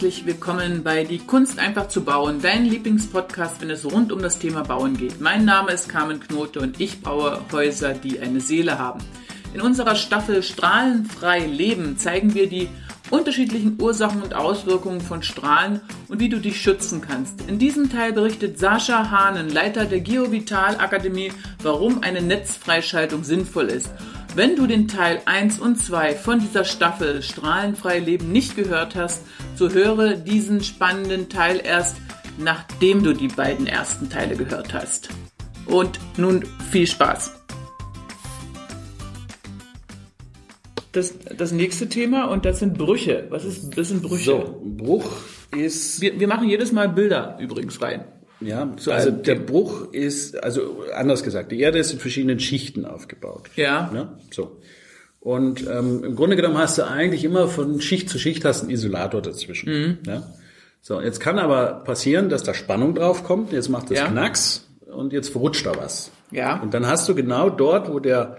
herzlich willkommen bei Die Kunst einfach zu bauen, dein Lieblingspodcast, wenn es rund um das Thema Bauen geht. Mein Name ist Carmen Knote und ich baue Häuser, die eine Seele haben. In unserer Staffel Strahlenfrei Leben zeigen wir die unterschiedlichen Ursachen und Auswirkungen von Strahlen und wie du dich schützen kannst. In diesem Teil berichtet Sascha Hahnen, Leiter der Geovital Akademie, warum eine Netzfreischaltung sinnvoll ist. Wenn du den Teil 1 und 2 von dieser Staffel Strahlenfrei Leben nicht gehört hast, so höre diesen spannenden Teil erst, nachdem du die beiden ersten Teile gehört hast. Und nun viel Spaß! Das, das nächste Thema und das sind Brüche. Was ist, das sind Brüche. So, Bruch ist. Wir, wir machen jedes Mal Bilder übrigens rein. Ja, so, also der Bruch ist, also anders gesagt, die Erde ist in verschiedenen Schichten aufgebaut. Ja. ja so. Und ähm, im Grunde genommen hast du eigentlich immer von Schicht zu Schicht hast einen Isolator dazwischen. Mhm. Ja? So, jetzt kann aber passieren, dass da Spannung drauf kommt, jetzt macht das ja. Knacks und jetzt verrutscht da was. Ja. Und dann hast du genau dort, wo der,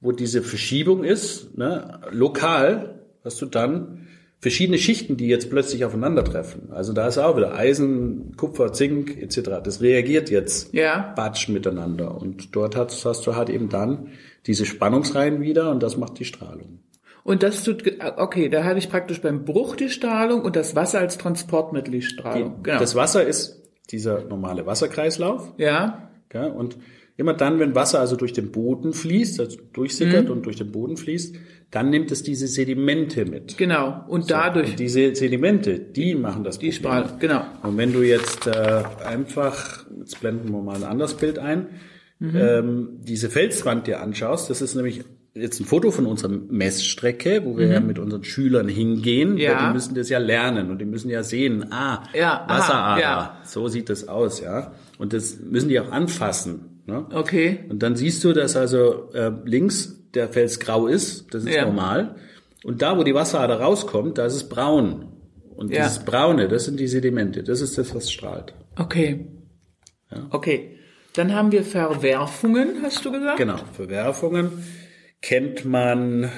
wo diese Verschiebung ist, ne, lokal, hast du dann verschiedene Schichten, die jetzt plötzlich aufeinandertreffen. Also da ist auch wieder Eisen, Kupfer, Zink etc. Das reagiert jetzt ja. batsch miteinander. Und dort hast, hast du halt eben dann diese Spannungsreihen wieder und das macht die Strahlung. Und das tut, okay, da habe ich praktisch beim Bruch die Strahlung und das Wasser als Transportmittel die Strahlung. Die, genau. Das Wasser ist dieser normale Wasserkreislauf. Ja. ja und Immer dann, wenn Wasser also durch den Boden fließt, also durchsickert mhm. und durch den Boden fließt, dann nimmt es diese Sedimente mit. Genau. Und so, dadurch. Und diese Sedimente, die machen das Die Sprache, genau. Und wenn du jetzt äh, einfach, jetzt blenden wir mal ein anderes Bild ein, mhm. ähm, diese Felswand dir anschaust, das ist nämlich jetzt ein Foto von unserer Messstrecke, wo wir mhm. ja mit unseren Schülern hingehen. Ja. Die müssen das ja lernen und die müssen ja sehen, ah, ja, Wasserader, ja. so sieht das aus, ja. Und das müssen die auch anfassen. Ne? Okay. Und dann siehst du, dass also äh, links der Fels grau ist, das ist ja. normal. Und da, wo die Wasserader rauskommt, da ist es braun. Und ja. dieses Braune, das sind die Sedimente, das ist das, was strahlt. Okay. Ja. Okay. Dann haben wir Verwerfungen, hast du gesagt? Genau, Verwerfungen kennt man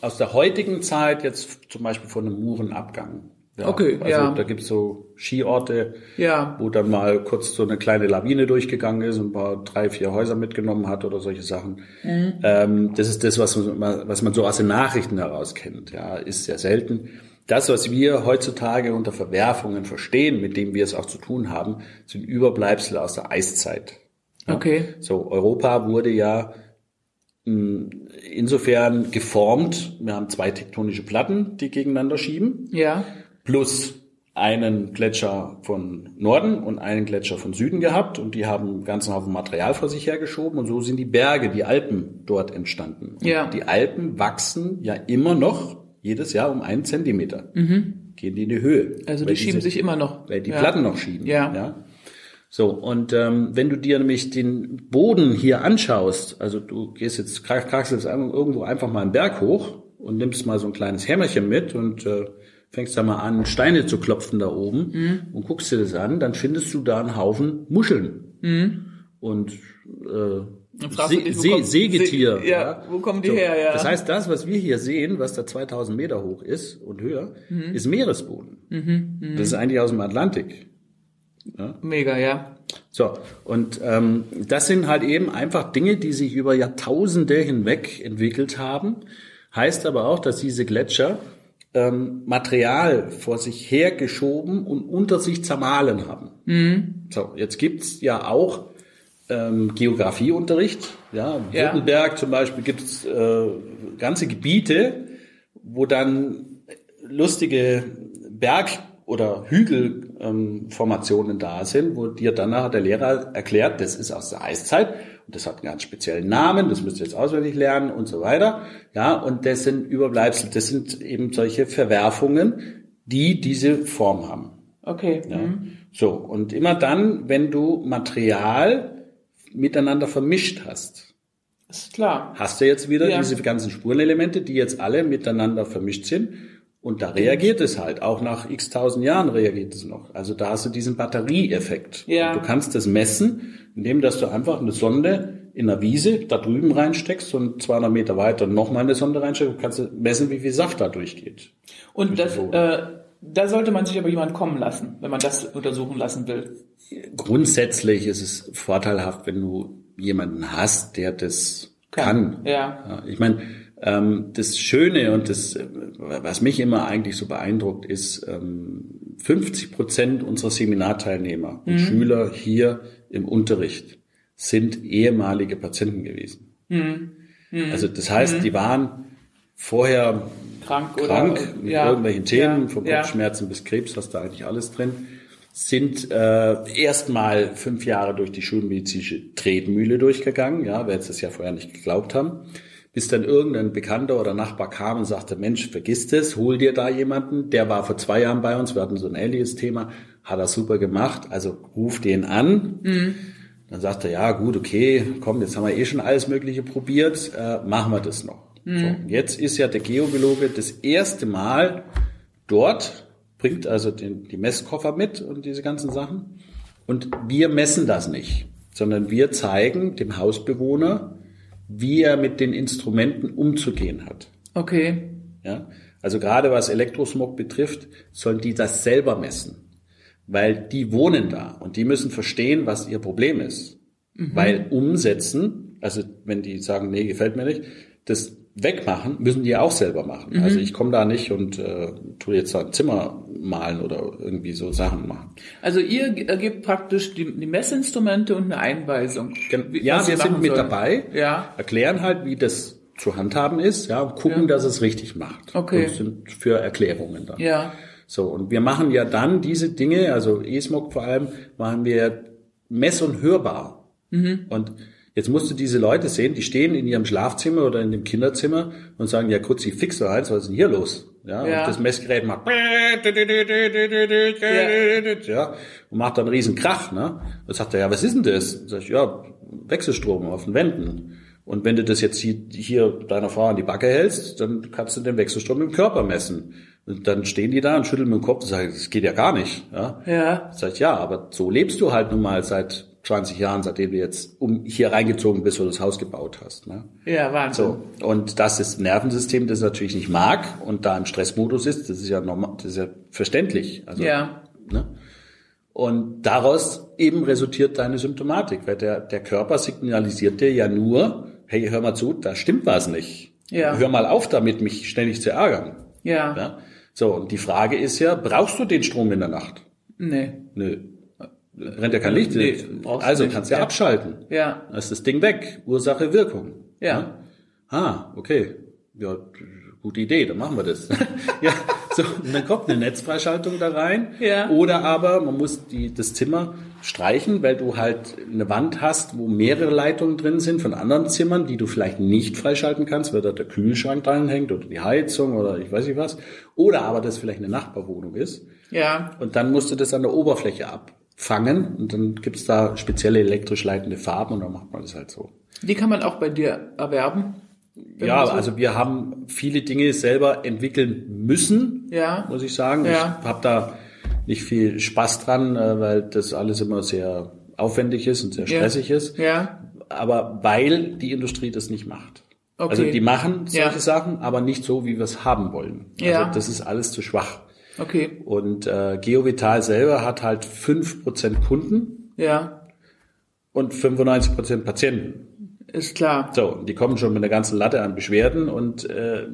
aus der heutigen Zeit jetzt zum Beispiel von einem Murenabgang. Ja, okay, also ja. Da gibt's so Skiorte, ja. wo dann mal kurz so eine kleine Lawine durchgegangen ist und ein paar, drei, vier Häuser mitgenommen hat oder solche Sachen. Mhm. Ähm, das ist das, was man, was man so aus den Nachrichten heraus kennt. Ja, ist sehr selten. Das, was wir heutzutage unter Verwerfungen verstehen, mit dem wir es auch zu tun haben, sind Überbleibsel aus der Eiszeit. Ja? Okay. So, Europa wurde ja hm, insofern geformt. Wir haben zwei tektonische Platten, die gegeneinander schieben. Ja plus einen Gletscher von Norden und einen Gletscher von Süden gehabt und die haben einen ganzen Haufen Material vor sich hergeschoben und so sind die Berge, die Alpen dort entstanden. ja. Die Alpen wachsen ja immer noch jedes Jahr um einen Zentimeter. Mhm. Gehen die in die Höhe. Also die schieben sich immer noch. Weil die ja. Platten noch schieben. Ja. ja? So, und ähm, wenn du dir nämlich den Boden hier anschaust, also du gehst jetzt, krachst jetzt irgendwo einfach mal einen Berg hoch und nimmst mal so ein kleines Hämmerchen mit und äh, fängst da mal an, Steine zu klopfen da oben mhm. und guckst dir das an, dann findest du da einen Haufen Muscheln. Mhm. Und äh, Se dich, Se kommt, Sägetier. Se ja, ja, wo kommen die so, her? Ja. Das heißt, das, was wir hier sehen, was da 2000 Meter hoch ist und höher, mhm. ist Meeresboden. Mhm. Mhm. Das ist eigentlich aus dem Atlantik. Ja? Mega, ja. So, und ähm, das sind halt eben einfach Dinge, die sich über Jahrtausende hinweg entwickelt haben. Heißt aber auch, dass diese Gletscher ähm, Material vor sich hergeschoben und unter sich zermahlen haben. Mhm. So, jetzt gibt's ja auch ähm, Geografieunterricht. Ja, ja. Württemberg zum Beispiel gibt's äh, ganze Gebiete, wo dann lustige Berg- oder Hügelformationen ähm, da sind, wo dir dann nachher der Lehrer erklärt, das ist aus der Eiszeit das hat einen ganz speziellen Namen, das müsst ihr jetzt auswendig lernen und so weiter. Ja, und das sind Überbleibsel, das sind eben solche Verwerfungen, die diese Form haben. Okay. Ja. Mhm. So, und immer dann, wenn du Material miteinander vermischt hast, ist klar. Hast du jetzt wieder ja. diese ganzen Spurenelemente, die jetzt alle miteinander vermischt sind. Und da reagiert es halt. Auch nach x tausend Jahren reagiert es noch. Also da hast du diesen Batterieeffekt. Ja. Du kannst das messen indem dass du einfach eine Sonde in einer Wiese da drüben reinsteckst und 200 Meter weiter nochmal eine Sonde reinsteckst, kannst du messen, wie viel Saft da durchgeht. Und das, äh, da sollte man sich aber jemand kommen lassen, wenn man das untersuchen lassen will. Grundsätzlich ist es vorteilhaft, wenn du jemanden hast, der das kann. kann. Ja. ja. Ich meine, das Schöne und das, was mich immer eigentlich so beeindruckt, ist, ähm, 50 Prozent unserer Seminarteilnehmer und mhm. Schüler hier im Unterricht sind ehemalige Patienten gewesen. Mhm. Mhm. Also das heißt, mhm. die waren vorher krank, krank oder, mit ja, irgendwelchen Themen, ja, von Kopfschmerzen ja. bis Krebs, hast du eigentlich alles drin, sind äh, erstmal fünf Jahre durch die schulmedizinische Tretmühle durchgegangen, ja, wer jetzt das ja vorher nicht geglaubt haben, bis dann irgendein Bekannter oder Nachbar kam und sagte, Mensch, vergiss das, hol dir da jemanden, der war vor zwei Jahren bei uns, wir hatten so ein ähnliches Thema, hat er super gemacht, also ruf den an. Mhm. Dann sagt er, ja gut, okay, komm, jetzt haben wir eh schon alles Mögliche probiert, äh, machen wir das noch. Mhm. So, jetzt ist ja der Geobiologe das erste Mal dort, bringt also den, die Messkoffer mit und diese ganzen Sachen. Und wir messen das nicht, sondern wir zeigen dem Hausbewohner, wie er mit den Instrumenten umzugehen hat. Okay. Ja, also gerade was Elektrosmog betrifft, sollen die das selber messen, weil die wohnen da und die müssen verstehen, was ihr Problem ist. Mhm. Weil umsetzen, also wenn die sagen, nee, gefällt mir nicht, das wegmachen, müssen die auch selber machen. Mhm. Also ich komme da nicht und äh, tue jetzt ein Zimmer malen oder irgendwie so Sachen machen. Also ihr gebt praktisch die, die Messinstrumente und eine Einweisung. Wie, ja, wir sind mit sollen. dabei, ja. erklären halt, wie das zu handhaben ist, ja, und gucken, ja. dass es richtig macht. Okay. Und sind für Erklärungen da. Ja. So, und wir machen ja dann diese Dinge, also E-Smog vor allem, machen wir mess- und hörbar. Mhm. Und Jetzt musst du diese Leute sehen, die stehen in ihrem Schlafzimmer oder in dem Kinderzimmer und sagen, ja, Kutzi, fix doch eins, was ist denn hier los? Ja, ja. Und das Messgerät macht ja. und macht dann einen riesen Krach, ne? Und sagt er, ja, was ist denn das? Und sag ich, ja, Wechselstrom auf den Wänden. Und wenn du das jetzt hier, hier deiner Frau an die Backe hältst, dann kannst du den Wechselstrom im Körper messen. Und dann stehen die da und schütteln mit dem Kopf und sagen, das geht ja gar nicht. Ja. ja. Sag ich, ja, aber so lebst du halt nun mal seit 20 Jahren, seitdem du jetzt um hier reingezogen bist oder das Haus gebaut hast. Ne? Ja, Wahnsinn. So. Und das ist ein Nervensystem, das natürlich nicht mag und da im Stressmodus ist, das ist ja normal, das ist ja verständlich. Also, ja. Ne? Und daraus eben resultiert deine Symptomatik, weil der, der Körper signalisiert dir ja nur, hey, hör mal zu, da stimmt was nicht. Ja. Hör mal auf damit, mich ständig zu ärgern. Ja. ja. So, und die Frage ist ja, brauchst du den Strom in der Nacht? Nee. Nö brennt ja kein Licht. Nee, also nicht. kannst du ja, abschalten. Ja. Dann ist das Ding weg. Ursache, Wirkung. Ja. ja. Ah, okay. Ja, gute Idee, dann machen wir das. ja, so, und dann kommt eine Netzfreischaltung da rein. Ja. Oder aber man muss die, das Zimmer streichen, weil du halt eine Wand hast, wo mehrere Leitungen drin sind von anderen Zimmern, die du vielleicht nicht freischalten kannst, weil da der Kühlschrank dran hängt oder die Heizung oder ich weiß nicht was. Oder aber das vielleicht eine Nachbarwohnung ist. Ja. Und dann musst du das an der Oberfläche ab fangen und dann gibt's da spezielle elektrisch leitende Farben und dann macht man das halt so. Die kann man auch bei dir erwerben? Ja, so also wir haben viele Dinge selber entwickeln müssen, ja. muss ich sagen. Ja. Ich habe da nicht viel Spaß dran, äh, weil das alles immer sehr aufwendig ist und sehr stressig ja. ist. Ja. Aber weil die Industrie das nicht macht. Okay. Also die machen solche ja. Sachen, aber nicht so, wie wir es haben wollen. Also ja. das ist alles zu schwach. Okay. Und äh, GeoVital selber hat halt fünf Prozent Kunden. Ja. Und 95% Patienten. Ist klar. So, die kommen schon mit einer ganzen Latte an Beschwerden und äh,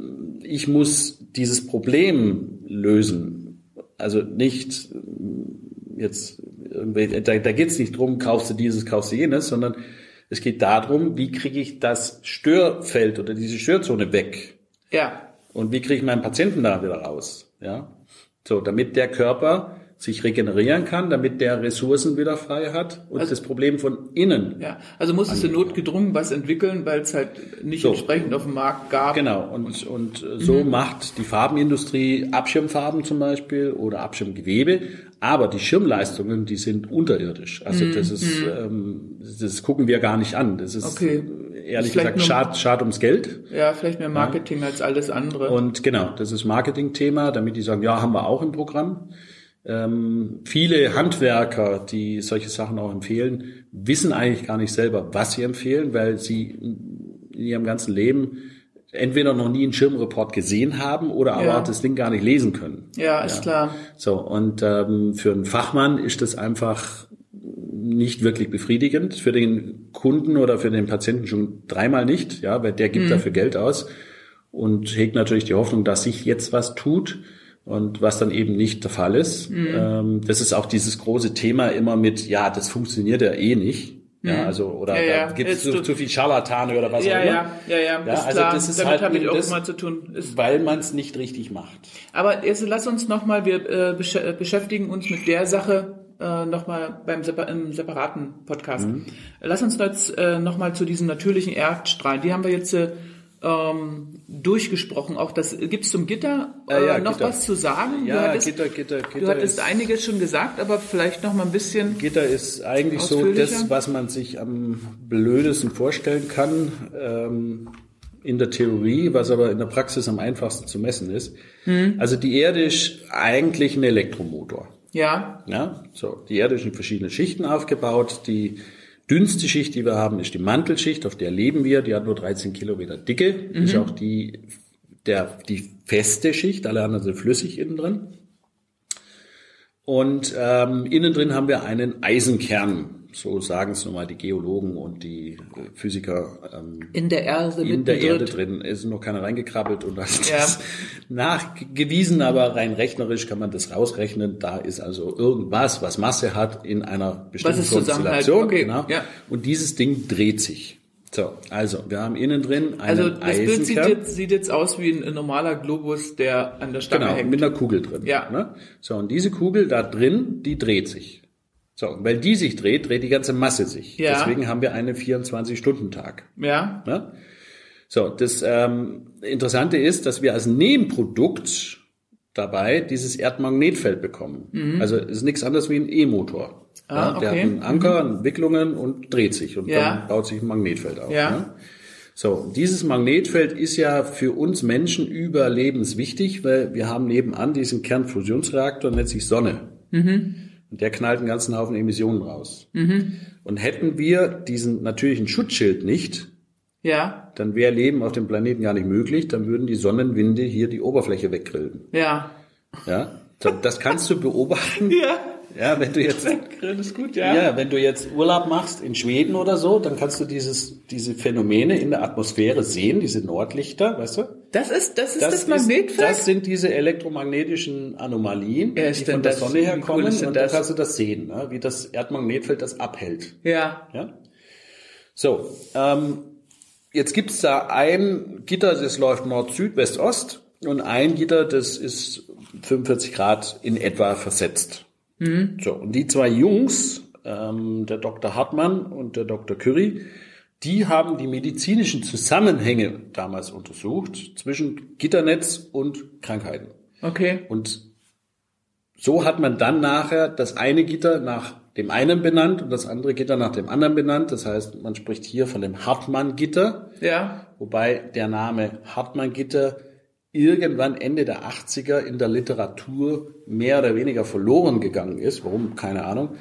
ich muss dieses Problem lösen. Also nicht jetzt irgendwie, da, da geht es nicht drum, kaufst du dieses, kaufst du jenes, sondern es geht darum, wie kriege ich das Störfeld oder diese Störzone weg? Ja. Und wie kriege ich meinen Patienten da wieder raus? Ja. So, damit der Körper sich regenerieren kann, damit der Ressourcen wieder frei hat und also, das Problem von innen. Ja, also musstest du notgedrungen was entwickeln, weil es halt nicht so. entsprechend auf dem Markt gab. Genau, und, und so mhm. macht die Farbenindustrie Abschirmfarben zum Beispiel oder Abschirmgewebe, aber die Schirmleistungen, die sind unterirdisch. Also mhm. das ist, mhm. ähm, das gucken wir gar nicht an. Das ist okay. ehrlich gesagt schad, schad ums Geld. Ja, vielleicht mehr Marketing ja. als alles andere. Und genau, das ist Marketingthema, damit die sagen, ja, haben wir auch im Programm. Ähm, viele Handwerker, die solche Sachen auch empfehlen, wissen eigentlich gar nicht selber, was sie empfehlen, weil sie in ihrem ganzen Leben entweder noch nie einen Schirmreport gesehen haben oder aber Ja. auch das Ding gar nicht lesen können. Ja, ist klar. So, und ähm, für einen Fachmann ist das einfach nicht wirklich befriedigend. Für den Kunden oder für den Patienten schon dreimal nicht, ja, weil der Mhm. gibt dafür Geld aus und hegt natürlich die Hoffnung, dass sich jetzt was tut. Und was dann eben nicht der Fall ist. Mhm. Ähm, das ist auch dieses große Thema immer mit, ja, das funktioniert ja eh nicht. Ja, also, oder Mhm. Ja, ja. da gibt es zu, zu viel Scharlatane oder was Ja, auch immer. ja, ja, ja, Ja, also klar. das ist Damit halt habe ich auch das- mal zu tun. Ist, Weil man es nicht richtig macht. aber jetzt lass uns nochmal, wir äh, besch äh, beschäftigen uns mit der Sache äh, nochmal beim Sepa im separaten Podcast. Mhm. Lass uns jetzt äh, nochmal zu diesen natürlichen Erdstrahlen. Die haben wir jetzt äh, ähm, durchgesprochen. Auch das gibt's zum Gitter äh, Äh, ja, noch Gitter. was zu sagen? Ja, du hattest, Gitter, Gitter, du Gitter hattest ist- einiges schon gesagt, aber vielleicht noch mal ein bisschen. Gitter ist eigentlich so das, was man sich am blödesten vorstellen kann ähm, in der Theorie, was aber in der Praxis am einfachsten zu messen ist. Hm. Also die Erde ist eigentlich ein Elektromotor. Ja, Ja, so die Erde ist in verschiedene Schichten aufgebaut. Die dünnste Schicht, die wir haben, ist die Mantelschicht, auf der leben wir. Die hat nur 13 Kilometer Dicke. Ist auch die der die feste Schicht. Alle anderen sind flüssig innen drin. Und ähm, innen drin haben wir einen Eisenkern. So sagen es nun mal die Geologen und die äh, Physiker. Ähm, in der Erde in der. Erde drin ist noch keiner reingekrabbelt und das Ja. ist nachgewiesen, aber rein rechnerisch kann man das rausrechnen. Da ist also irgendwas, was Masse hat in einer bestimmten es zusammenhält. Konstellation. Okay, Genau. ja. Und dieses Ding dreht sich. So, also wir haben innen drin einen Also das Bild sieht Eisenkern. jetzt, sieht jetzt aus wie ein, ein normaler Globus, der an der Stange Genau, hängt. mit einer Kugel drin. Ja. Ne? So, und diese Kugel da drin, die dreht sich. So, und weil die sich dreht, dreht die ganze Masse sich. Ja. Deswegen haben wir einen 24-Stunden-Tag. Ja, Ne? So, das ähm, Interessante ist, dass wir als Nebenprodukt dabei dieses Erdmagnetfeld bekommen. Also es ist nichts anderes wie ein E-Motor. Mhm. Ah, Der hat okay. einen Anker, Entwicklungen und dreht sich und Ja. dann baut sich ein Magnetfeld auf. Ja. Ne? So, dieses Magnetfeld ist ja für uns Menschen überlebenswichtig, weil wir haben nebenan diesen Kernfusionsreaktor, nennt sich Sonne. Mhm. Und der knallt einen ganzen Haufen Emissionen raus. Und hätten wir diesen natürlichen Schutzschild nicht, ja, dann wäre Leben auf dem Planeten gar nicht möglich, dann würden die Sonnenwinde hier die Oberfläche weggrillen. ja. Ja, das kannst du beobachten. Ja, Ja, wenn du jetzt, Grill ist gut, ja. ja. wenn du jetzt Urlaub machst in Schweden oder so, dann kannst du dieses, diese Phänomene in der Atmosphäre sehen, diese Nordlichter, weißt du? Das ist das, ist das, Das, Magnetfeld? das sind diese elektromagnetischen Anomalien, Ja, die von der Sonne cool herkommen. denn und da kannst du das sehen, ne? wie das Erdmagnetfeld das abhält. ja, Ja? So, ähm, jetzt gibt's da ein Gitter, das läuft Nord, Süd, West, Ost und ein Gitter, das ist 45 Grad in etwa versetzt. So, und die zwei Jungs, ähm, der Dr. Hartmann und der Dr. Curry, die haben die medizinischen Zusammenhänge damals untersucht zwischen Gitternetz und Krankheiten. okay. Und so hat man dann nachher das eine Gitter nach dem einen benannt und das andere Gitter nach dem anderen benannt. Das heißt, man spricht hier von dem Hartmann-Gitter, Ja, wobei der Name Hartmann-Gitter irgendwann Ende der 80er in der Literatur mehr oder weniger verloren gegangen ist. Warum? Keine Ahnung.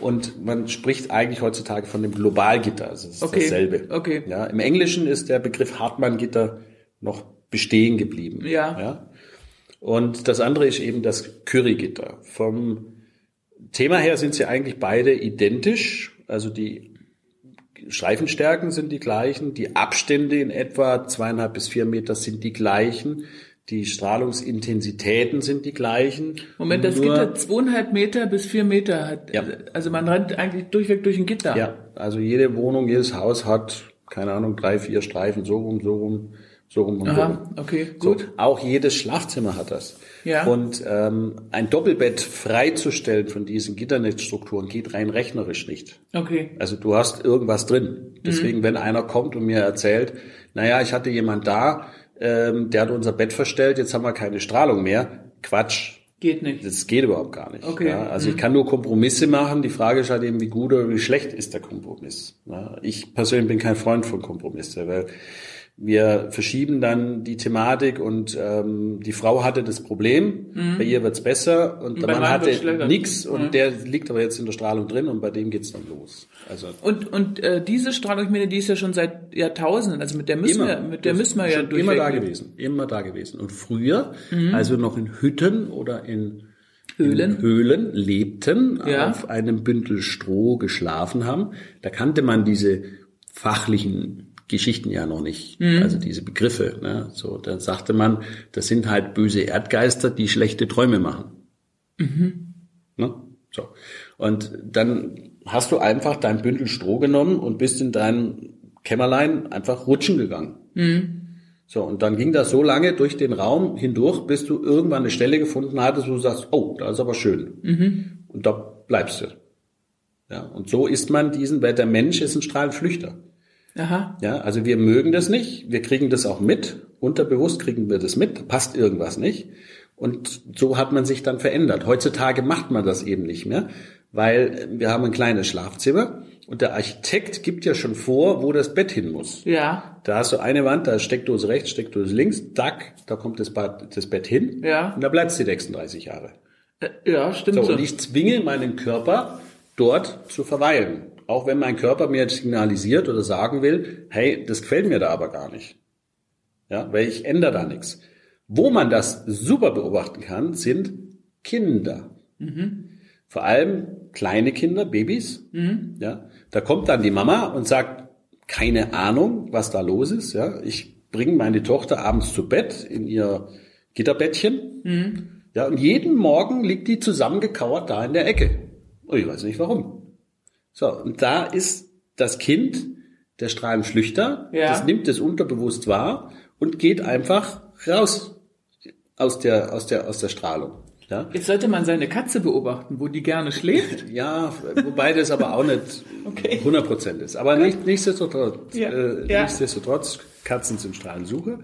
Und man spricht eigentlich heutzutage von dem Globalgitter. Also es ist Okay, dasselbe. okay. Ja, Im Englischen ist der Begriff Hartmann-Gitter noch bestehen geblieben. Ja. ja. Und das andere ist eben das Currygitter. Vom Thema her sind sie eigentlich beide identisch. Also die Streifenstärken sind die gleichen, die Abstände in etwa zweieinhalb bis vier Meter sind die gleichen, die Strahlungsintensitäten sind die gleichen. Moment, das Gitter zweieinhalb Meter bis vier Meter hat. Ja. Also man rennt eigentlich durchweg durch ein Gitter. Ja, also jede Wohnung, jedes Haus hat, keine Ahnung, drei, vier Streifen, so rum, so rum, so rum und so rum. Aha, okay, So, gut. auch jedes Schlafzimmer hat das. Ja. Und ähm, ein Doppelbett freizustellen von diesen Gitternetzstrukturen geht rein rechnerisch nicht. Okay. Also du hast irgendwas drin. Deswegen, wenn einer kommt und mir erzählt, naja, ich hatte jemand da, ähm, der hat unser Bett verstellt, jetzt haben wir keine Strahlung mehr. Quatsch. Geht nicht. Das geht überhaupt gar nicht. Okay. Ja, also ich kann nur Kompromisse machen. Die Frage ist halt eben, wie gut oder wie schlecht ist der Kompromiss. Ja, ich persönlich bin kein Freund von Kompromisse, weil wir verschieben dann die Thematik und ähm, die Frau hatte das Problem, bei ihr wird's besser und, Und der Mann hatte nix und Mhm. der liegt aber jetzt in der Strahlung drin und bei dem geht's dann los. Also Und, und äh, diese Strahlung, ich meine, die ist ja schon seit Jahrtausenden, also mit der müssen wir, mit der müssen wir ja schon immer da gewesen, immer da gewesen. Und früher, Mhm. also noch in Hütten oder in Höhlen. in Höhlen lebten, Ja. auf einem Bündel Stroh geschlafen haben, da kannte man diese fachlichen Geschichten ja noch nicht, Mhm. also diese Begriffe. Ne? So, da sagte man, das sind halt böse Erdgeister, die schlechte Träume machen. Ne? So. Und dann hast du einfach dein Bündel Stroh genommen und bist in dein Kämmerlein einfach rutschen gegangen. So, und dann ging das so lange durch den Raum hindurch, bis du irgendwann eine Stelle gefunden hattest, wo du sagst, oh, da ist aber schön. Und da bleibst du. Ja, und so ist man diesen, weil der Mensch ist ein Strahlenflüchter. Aha. Ja, also wir mögen das nicht, wir kriegen das auch mit, unterbewusst kriegen wir das mit, passt irgendwas nicht. Und so hat man sich dann verändert. Heutzutage macht man das eben nicht mehr, weil wir haben ein kleines Schlafzimmer und der Architekt gibt ja schon vor, wo das Bett hin muss. Ja. Da hast du eine Wand, da ist Steckdose rechts, Steckdose links, dack, da kommt das, Bad, das Bett hin Ja. und da bleibst du die nächsten 30 Jahre. Äh, ja, stimmt So, so. und ich zwinge meinen Körper, dort zu verweilen. Auch wenn mein Körper mir jetzt signalisiert oder sagen will, hey, das gefällt mir da aber gar nicht. Ja, weil ich ändere da nichts. Wo man das super beobachten kann, sind Kinder. Vor allem kleine Kinder, Babys. Ja, da kommt dann die Mama und sagt, keine Ahnung, was da los ist. Ja, ich bringe meine Tochter abends zu Bett in ihr Gitterbettchen. Ja, und jeden Morgen liegt die zusammengekauert da in der Ecke. Und ich weiß nicht warum. So, und da ist das Kind, der Strahlenflüchter, Ja. das nimmt es unterbewusst wahr und geht einfach raus aus der, aus der, aus der Strahlung. Ja, Jetzt sollte man seine Katze beobachten, wo die gerne schläft. ja wobei das aber auch nicht Okay. 100 Prozent ist. Aber nicht, nichtsdestotrotz, Ja. äh, Ja. nichtsdestotrotz, Katzen sind Strahlensuche.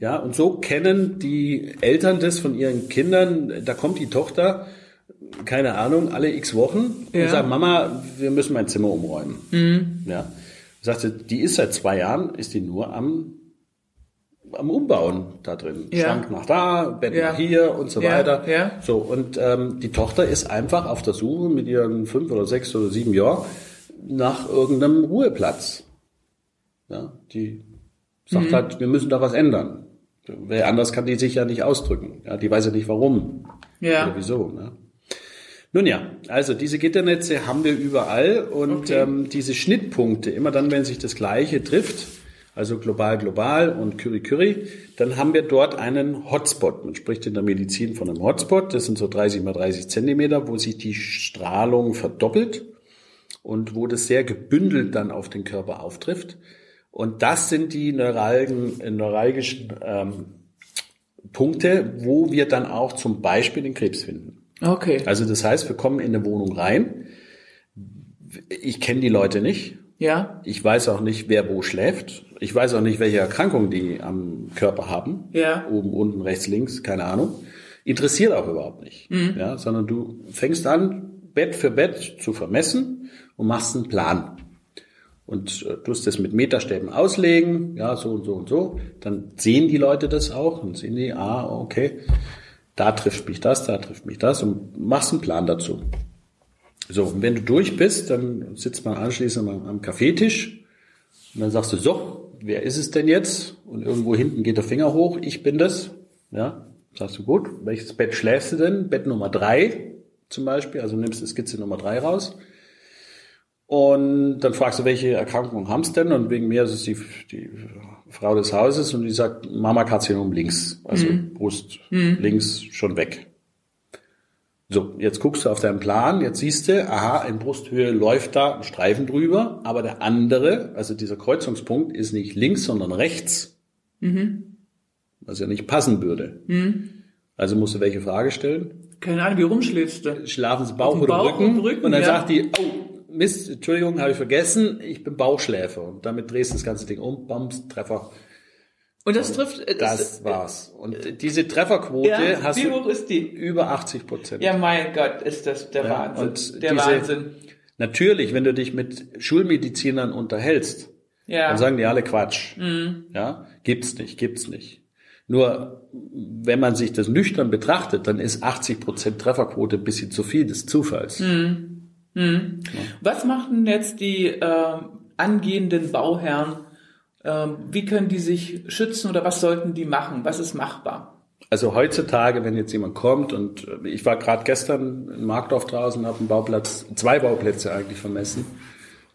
Ja, und so kennen die Eltern das von ihren Kindern. Da kommt die Tochter, keine Ahnung, alle x Wochen Ja. und sagt, Mama, wir müssen mein Zimmer umräumen. Ja. Sagte, die ist seit zwei Jahren, ist die nur am am Umbauen da drin. Ja. Schrank nach da, Bett Ja. nach hier und so weiter. So, und ähm, die Tochter ist einfach auf der Suche mit ihren fünf oder sechs oder sieben Jahren nach irgendeinem Ruheplatz. Ja, die sagt halt, wir müssen da was ändern. Weil anders kann die sich ja nicht ausdrücken. Ja, die weiß ja nicht warum Ja. oder wieso. Ne? Nun ja, also diese Gitternetze haben wir überall und Okay. ähm, diese Schnittpunkte, immer dann, wenn sich das Gleiche trifft, also global, global und Curie, Curie, dann haben wir dort einen Hotspot. Man spricht in der Medizin von einem Hotspot. Das sind so 30 mal 30 Zentimeter, wo sich die Strahlung verdoppelt und wo das sehr gebündelt dann auf den Körper auftrifft. Und das sind die neuralgen, äh, neuralgischen ähm, Punkte, wo wir dann auch zum Beispiel den Krebs finden. Okay. Also das heißt, wir kommen in eine Wohnung rein. Ich kenne die Leute nicht. Ja. Ich weiß auch nicht, wer wo schläft. Ich weiß auch nicht, welche Erkrankungen die am Körper haben. Ja. Oben, unten, rechts, links, keine Ahnung. Interessiert auch überhaupt nicht. Ja, sondern du fängst an, Bett für Bett zu vermessen und machst einen Plan. Und äh, tust das mit Meterstäben auslegen, ja, so und so und so. Dann sehen die Leute das auch und sehen die, ah, okay, da trifft mich das, da trifft mich das und machst einen Plan dazu. So, und wenn du durch bist, dann sitzt man anschließend am, am Kaffeetisch und dann sagst du, so, wer ist es denn jetzt? Und irgendwo hinten geht der Finger hoch, ich bin das. Ja, sagst du, gut, welches Bett schläfst du denn? Bett Nummer drei zum Beispiel, also nimmst du Skizze Nummer drei raus. Und dann fragst du, welche Erkrankungen haben's denn? Und wegen mir ist es die, die Frau des Hauses und die sagt, Mammakarzinom links, also Brust links schon weg. So, jetzt guckst du auf deinen Plan, jetzt siehst du, aha, in Brusthöhe läuft da ein Streifen drüber, aber der andere, also dieser Kreuzungspunkt, ist nicht links, sondern rechts. Was ja nicht passen würde. Also musst du welche Frage stellen? Keine Ahnung, wie rumschläfst du? Schlafen Sie Bauch dem oder Bauch Rücken? und Rücken, Und dann ja. sagt die, oh, Mist, Entschuldigung, habe ich vergessen, ich bin Bauchschläfer. Und damit drehst du das ganze Ding um, Bams, Treffer. Und das trifft. äh, Das war's. Und diese Trefferquote Ja, hast wie du hoch ist die? über 80 Prozent. Ja, mein Gott, ist das der Ja, Wahnsinn. und der diese- Wahnsinn. Natürlich, wenn du dich mit Schulmedizinern unterhältst, Ja. Dann sagen die alle Quatsch. Ja, gibt's nicht, gibt's nicht. Nur, wenn man sich das nüchtern betrachtet, dann ist 80 Prozent Trefferquote ein bisschen zu viel des Zufalls. Was machen jetzt die äh, angehenden Bauherren? Ähm, wie können die sich schützen oder was sollten die machen? Was ist machbar? Also heutzutage, wenn jetzt jemand kommt und äh, ich war gerade gestern in Markdorf draußen, habe einen Bauplatz, zwei Bauplätze eigentlich vermessen.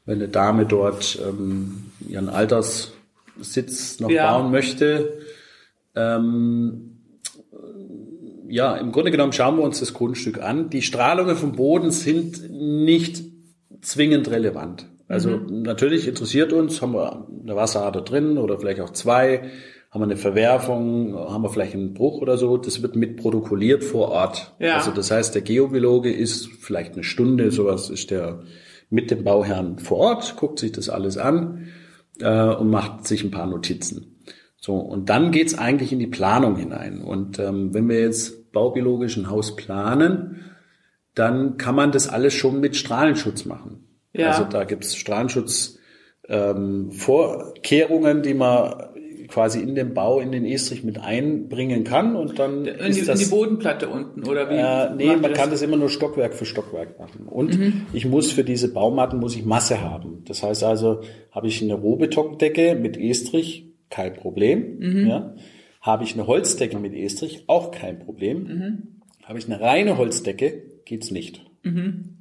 Wenn eine Dame dort ähm, ihren Alterssitz noch Ja. bauen möchte, ähm, ja, im Grunde genommen schauen wir uns das Grundstück an. Die Strahlungen vom Boden sind nicht zwingend relevant. Also natürlich interessiert uns, haben wir eine Wasserader drin oder vielleicht auch zwei, haben wir eine Verwerfung, haben wir vielleicht einen Bruch oder so, das wird mit protokolliert vor Ort. Ja. Also das heißt, der Geobiologe ist vielleicht eine Stunde, sowas ist der mit dem Bauherrn vor Ort, guckt sich das alles an äh, und macht sich ein paar Notizen. So, und dann geht's eigentlich in die Planung hinein. Und ähm, wenn wir jetzt baubiologisch ein Haus planen, dann kann man das alles schon mit Strahlenschutz machen. Ja. Also da gibt's Strahlenschutz ähm, Vorkehrungen, die man quasi in den Bau, in den Estrich mit einbringen kann und dann In die, ist in das die Bodenplatte unten oder wie? äh, nee, man ihr kann das immer nur Stockwerk für Stockwerk machen. Und Mhm. ich muss für diese Baumatten muss ich Masse haben. Das heißt also, habe ich eine Rohbetondecke mit Estrich, kein Problem. Mhm. Ja. Habe ich eine Holzdecke mit Estrich, auch kein Problem. Mhm. Habe ich eine reine Holzdecke, geht's nicht.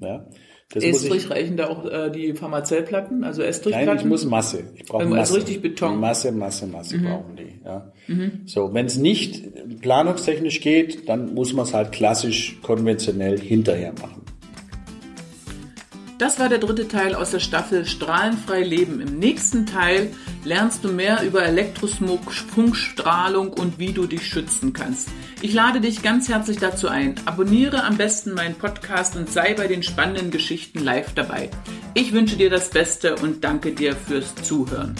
Ja. Das muss ich, Estrich reichen da auch äh, die Pharmazellplatten, also Estrichplatten? Nein, ich muss Masse. Ich brauche Also Masse. richtig Beton. Mhm. Masse, Masse, Masse brauchen die. Ja. So, wenn es nicht planungstechnisch geht, dann muss man es halt klassisch konventionell hinterher machen. Das war der dritte Teil aus der Staffel Strahlenfrei Leben. Im nächsten Teil lernst du mehr über Elektrosmog, Funkstrahlung und wie du dich schützen kannst. Ich lade dich ganz herzlich dazu ein. Abonniere am besten meinen Podcast und sei bei den spannenden Geschichten live dabei. Ich wünsche dir das Beste und danke dir fürs Zuhören.